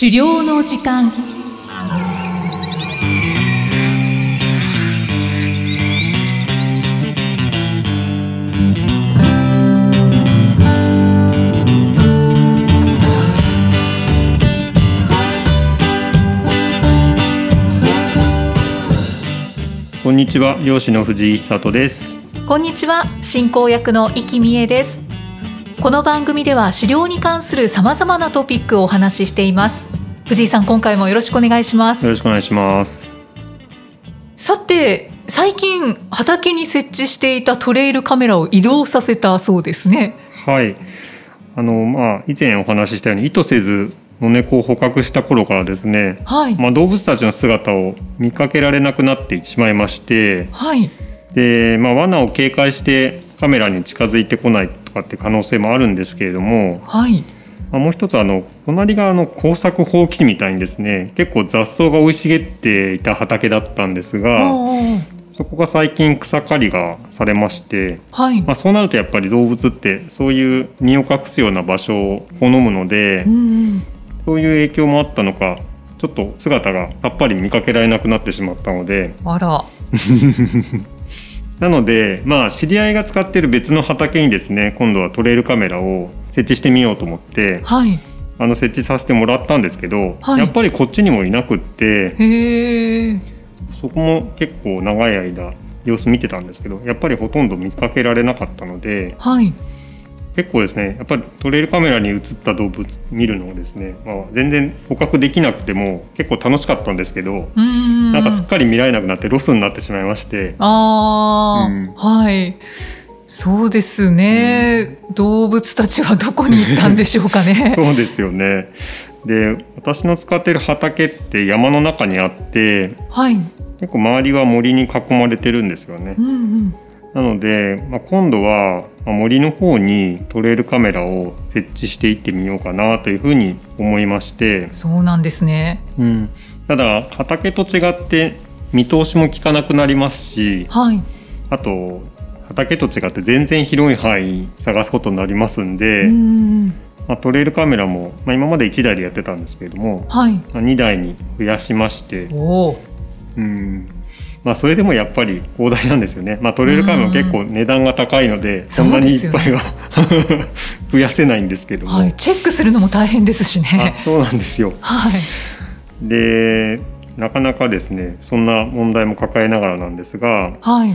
狩猟の時間。こんにちは漁師の藤井久人です。こんにちは進行役の生きみえです。この番組では狩猟に関するさまざまなトピックをお話ししています藤井さん今回もよろしくお願いします。よろしくお願いします。さて最近畑に設置していたトレイルカメラを移動させたそうですね。はい。あのまあ以前お話ししたように意図せず野猫を捕獲した頃からですね、はい、まあ、動物たちの姿を見かけられなくなってしまいまして、はい、で、まあ、罠を警戒してカメラに近づいてこないとかって可能性もあるんですけれども、はい、まあ、もう一つあの隣があの耕作放棄地みたいにですね結構雑草が生い茂っていた畑だったんですがそこが最近草刈りがされまして、はい、まあ、そうなるとやっぱり動物ってそういう身を隠すような場所を好むので、うん、そういう影響もあったのかちょっと姿がさっぱり見かけられなくなってしまったので。あら。なのでまあ知り合いが使ってる別の畑にですね今度はトレイルカメラを設置してみようと思って、はい、あの設置させてもらったんですけど、はい。やっぱりこっちにもいなくってそこも結構長い間様子見てたんですけどやっぱりほとんど見かけられなかったのではい。結構ですねやっぱりトレイルカメラに映った動物見るのをですね、まあ、全然捕獲できなくても結構楽しかったんですけど、うん。なんかすっかり見られなくなってロスになってしまいまして。ああ、うん。はいそうですね、動物たちはどこに行ったんでしょうかね。そうですよね。で私の使ってる畑って山の中にあってはい、結構周りは森に囲まれてるんですよね。う。んうん、なので、まあ、今度はまあ森の方にトレイルカメラを設置していってみようかなというふうに思いまして、そうなんですね。うん、ただ畑と違って見通しも効かなくなりますしはい。あと畑と違って全然広い範囲探すことになりますんで、うんまあ、トレイルカメラも、まあ、今まで1台でやってたんですけれども、はい。まあ、2台に増やしまして、おおうん。まあ、それでもやっぱり広大なんですよね、まあ、トレイルカメラも結構値段が高いのでそんなにいっぱいは 増やせないんですけども、はい。チェックするのも大変ですしね。あそうなんですよ。はい。でなかなかですねそんな問題も抱えながらなんですが、はい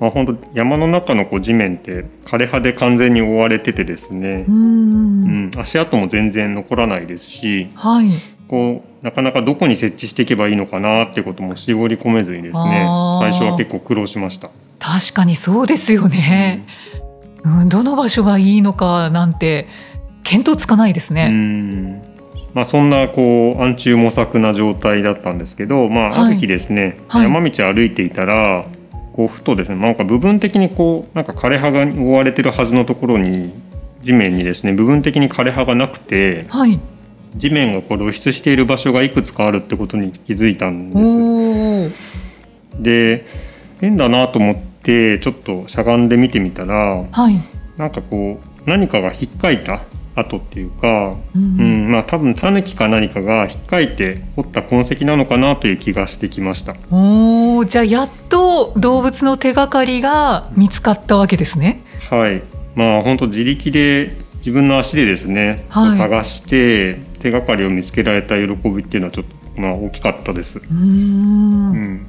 まあ、本当山の中のこう地面って枯れ葉で完全に覆われててですね。う、んうん、足跡も全然残らないですしはい。こうなかなかどこに設置していけばいいのかなってことも絞り込めずにですね最初は結構苦労しました。確かにそうですよね、うん、どの場所がいいのかなんて見当つかないですうね、ん。まあ、そんなこう暗中模索な状態だったんですけど、まあ、はいある日ですね、はい。山道を歩いていたらこうふとですねなんか部分的にこうなんか枯れ葉が覆われてるはずのところに地面にですね部分的に枯れ葉がなくてはい。地面がこう露出している場所がいくつかあるってことに気づいたんです。で変だなと思ってちょっとしゃがんで見てみたらはい。なんかこう何かが引っかいた跡っていうか、ううん。んまあ多分タヌキか何かが引っかいて掘った痕跡なのかなという気がしてきました。おおじゃあやっと動物の手がかりが見つかったわけですね。はい。まあ本当自力で自分の足でですね、はい。探して手がかりを見つけられた喜びっていうのはちょっとまあ大きかったです。うーん。うん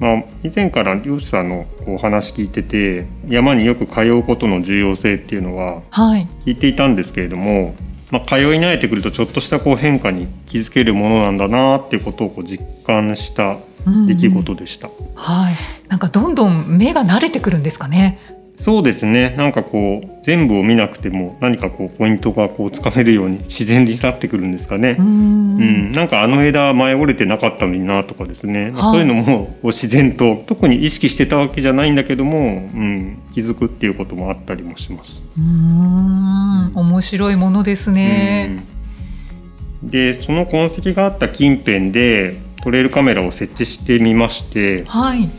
まあ、以前から漁師さんのお話聞いてて山によく通うことの重要性っていうのははい。聞いていたんですけれども、まあ、通い慣れてくるとちょっとしたこう変化に気づけるものなんだなっていうことをこう実感したうん出来事でした。はい。なんかどんどん目が慣れてくるんですかねそうですね。なんかこう全部を見なくても何かこうポイントがこうつかめるように自然になってくるんですかね。うー。ん。うん、なんかあの枝前折れてなかったのになとかですね、まあはい。そういうのも自然と特に意識してたわけじゃないんだけども、うん、気づくっていうこともあったりもします。うーん。面白いものですね。うん。でその痕跡があった近辺でトレイルカメラを設置してみましてはい。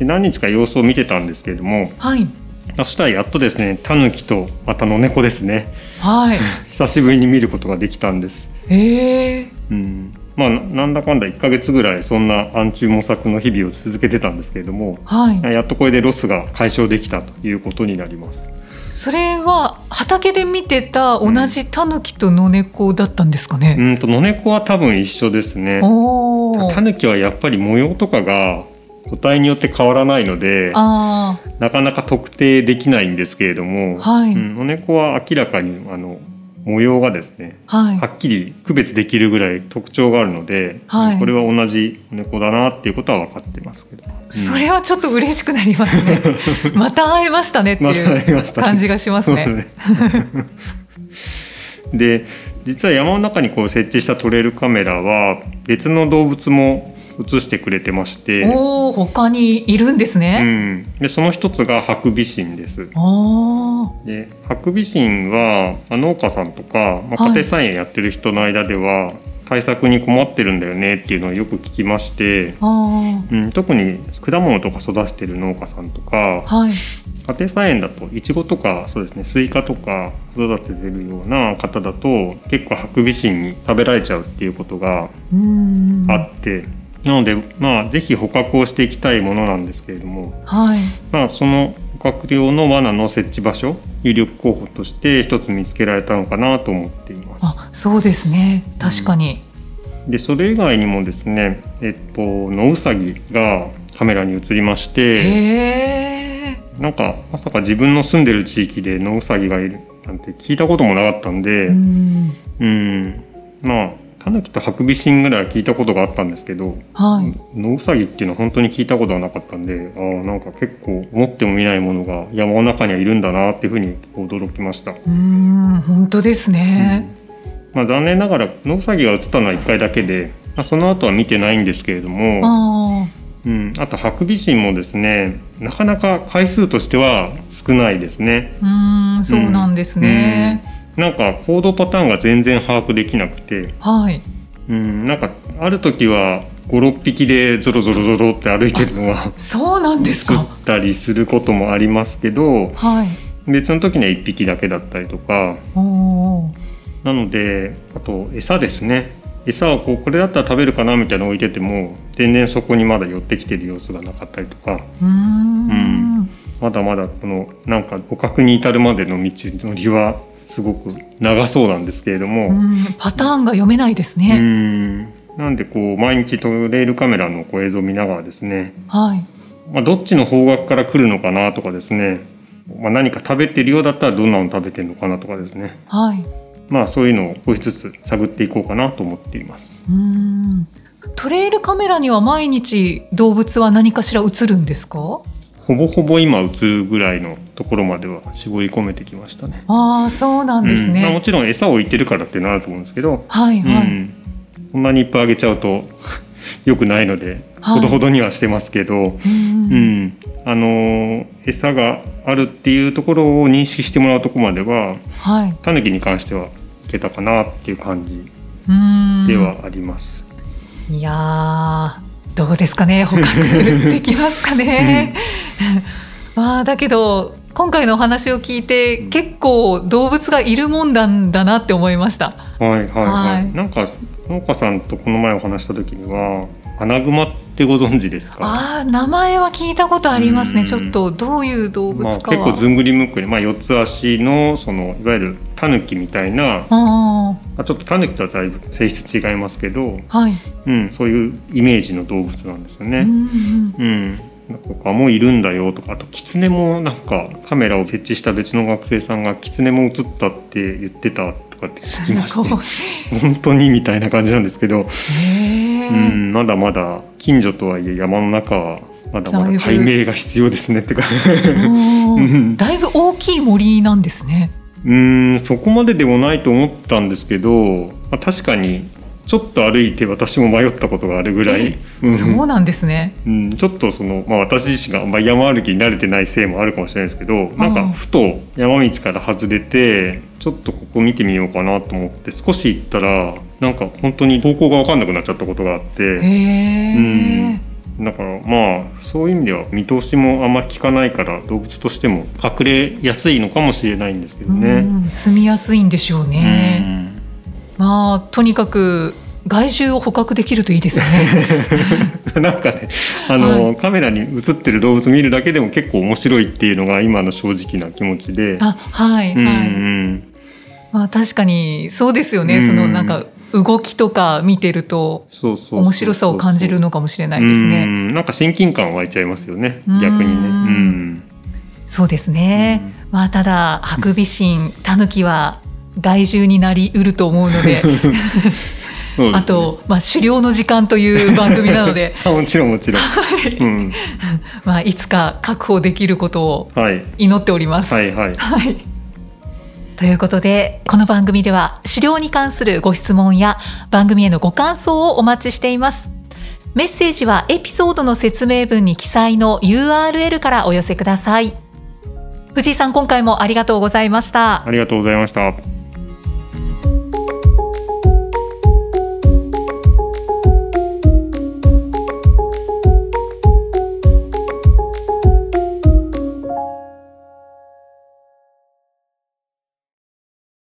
で何日か様子を見てたんですけれどもはいそしたらやっとですねタヌキとまた野猫ですね。はい。久しぶりに見ることができたんです。ええうん。まあななんだかんだ1ヶ月ぐらいそんな暗中模索の日々を続けてたんですけれどもはい。やっとこれでロスが解消できたということになります。それは畑で見てた同じタヌキと野猫だったんですかね、うんと野猫は多分一緒ですね。おおタヌキはやっぱり模様とかが個体によって変わらないのであなかなか特定できないんですけれども、はい。うん、野猫は明らかにあの模様がですねあはい。はっきり区別できるぐらい特徴があるので、はい。これは同じ猫だなっていうことは分かってますけど、うん。それはちょっと嬉しくなりますね。また会えましたねっていいう感じがしますね。で実は山の中にこう設置したトレイルカメラは別の動物も映してくれてまして、おお他にいるんですうね、ん、でその一つがハクビシンです。あでハクビシンはまあ農家さんとか、まあ、はい。家庭菜園やってる人の間では対策に困ってるんだよねっていうのをよく聞きまして、うん、特に果物とか育ててる農家さんとかあはい。家庭菜園だとイチゴとかそうですねスイカとか育ててるような方だと結構ハクビシンに食べられちゃうっていうことがあって、なのでまあ是非捕獲をしていきたいものなんですけれども、はい。まあ、その捕獲用の罠の設置場所有力候補として一つ見つけられたのかなと思っています。あそうですね。確かに、でそれ以外にもですね、えっと、ノウサギがカメラに映りましてなんかまさか自分の住んでる地域でノウサギがいるなんて聞いたこともなかったんで、うん。うん、まあタヌキとハクビシンぐらいは聞いたことがあったんですけど、はい。ノウサギっていうのは本当に聞いたことはなかったんであーなんか結構思ってもみないものが山の中にはいるんだなっていうふうに驚きました。うーん本当ですね、まあ、残念ながらノウサギが映ったのは1回だけで、まあ、その後は見てないんですけれども、あうん、あとハクビシンもですねなかなか回数としては少ないですね。あうーんそうなんですね、うんなんか行動パターンが全然把握できなくて、はい。うん、なんかある時は56匹でゾロゾロゾロって歩いてるのがそうなんです映かったりすることもありますけどはい。別の時には1匹だけだったりとか。おおなのであと餌ですね。餌をこうこれだったら食べるかなみたいなの置いてても全然そこにまだ寄ってきてる様子がなかったりとか。うーん。うん。まだまだこのなんか捕獲に至るまでの道のりはすごく長そうなんですけれども。うん。パターンが読めないですうね、ん。なんでこう毎日トレイルカメラのこう映像を見ながらですね、はい。まあ、どっちの方角から来るのかなとかですね、まあ、何か食べてるようだったらどんなの食べてるのかなとかですね。はい。まあそういうのを少しずつ探っていこうかなと思っています。うーん。トレイルカメラには毎日動物は何かしら映るんですか？ほぼほぼ今映るぐらいのところまでは絞り込めてきましたね。ああそうなんですうん。まあ、もね、ちろん餌を置いてるからっていうのはあると思うんですけど、はいはい、うん、こんなにいっぱいあげちゃうと 良くないので、はい。ほどほどにはしてますけど、うんうん、あのー餌があるっていうところを認識してもらうところまでははい。タヌキに関してはいけたかなっていう感じではあります。いやーどうですかね？捕獲できますかね、まあだけど今回のお話を聞いて結構動物がいるもんなんだなって思いました。はいはいはい。はい。なんか農家さんとこの前お話した時にはアナグマってご存知ですか？あー名前は聞いたことありますうん。ねちょっとどういう動物まあ、結構ずんぐりむっくり、まあ、四つ足のそのいわゆるタヌキみたいな、あまあ、ちょっとタヌキとはだいぶ性質違いますけど、ーはい、うん、そういうイメージの動物なんですよね。うんうんうん、なんかもういるんだよとかあとキツネもなんかカメラを設置した別の学生さんがキツネも映ったって言ってたとかって聞きますしごい。て本当にみたいな感じなんですけど、うん、まだまだ近所とはいえ山の中はまだまだ解明が必要ですねってか。だいぶ大きい森なんですね。うんそこまででもないと思ったんですけど、まあ、確かにちょっと歩いて私も迷ったことがあるぐらい、うん。そうなんですね。うん、ちょっとその、まあ、私自身があんまり山歩きに慣れてないせいもあるかもしれないですけどなんかふと山道から外れてちょっとここ見てみようかなと思って少し行ったらなんか本当に方向が分かんなくなっちゃったことがあって、へえ。だからまあそういう意味では見通しもあんま効かないから動物としても隠れやすいのかもしれないんですけどね。住みやすいんでしょうね。まあとにかく害獣を捕獲できるといいですね。なんかね、あの、はい、カメラに映ってる動物見るだけでも結構面白いっていうのが今の正直な気持ちで。あ、はい、はい。うんうん、まあ確かにそうですよね。そのなんか動きとか見てると面白さを感じるのかもしれないですね。なんか親近感湧いちゃいますよね。逆にね。うん、そうですね。まあただハクビシン、タヌキは害獣になりうると思うので。ね、あと、まあ、狩猟の時間という番組なので。もちろんもちろん、はい。うん、まあ、いつか確保できることを祈っております。はい、はい、はい、ということでこの番組では資料に関するご質問や番組へのご感想をお待ちしています。メッセージはエピソードの説明文に記載の URL からお寄せください。藤井さん今回もありがとうございました。ありがとうございました。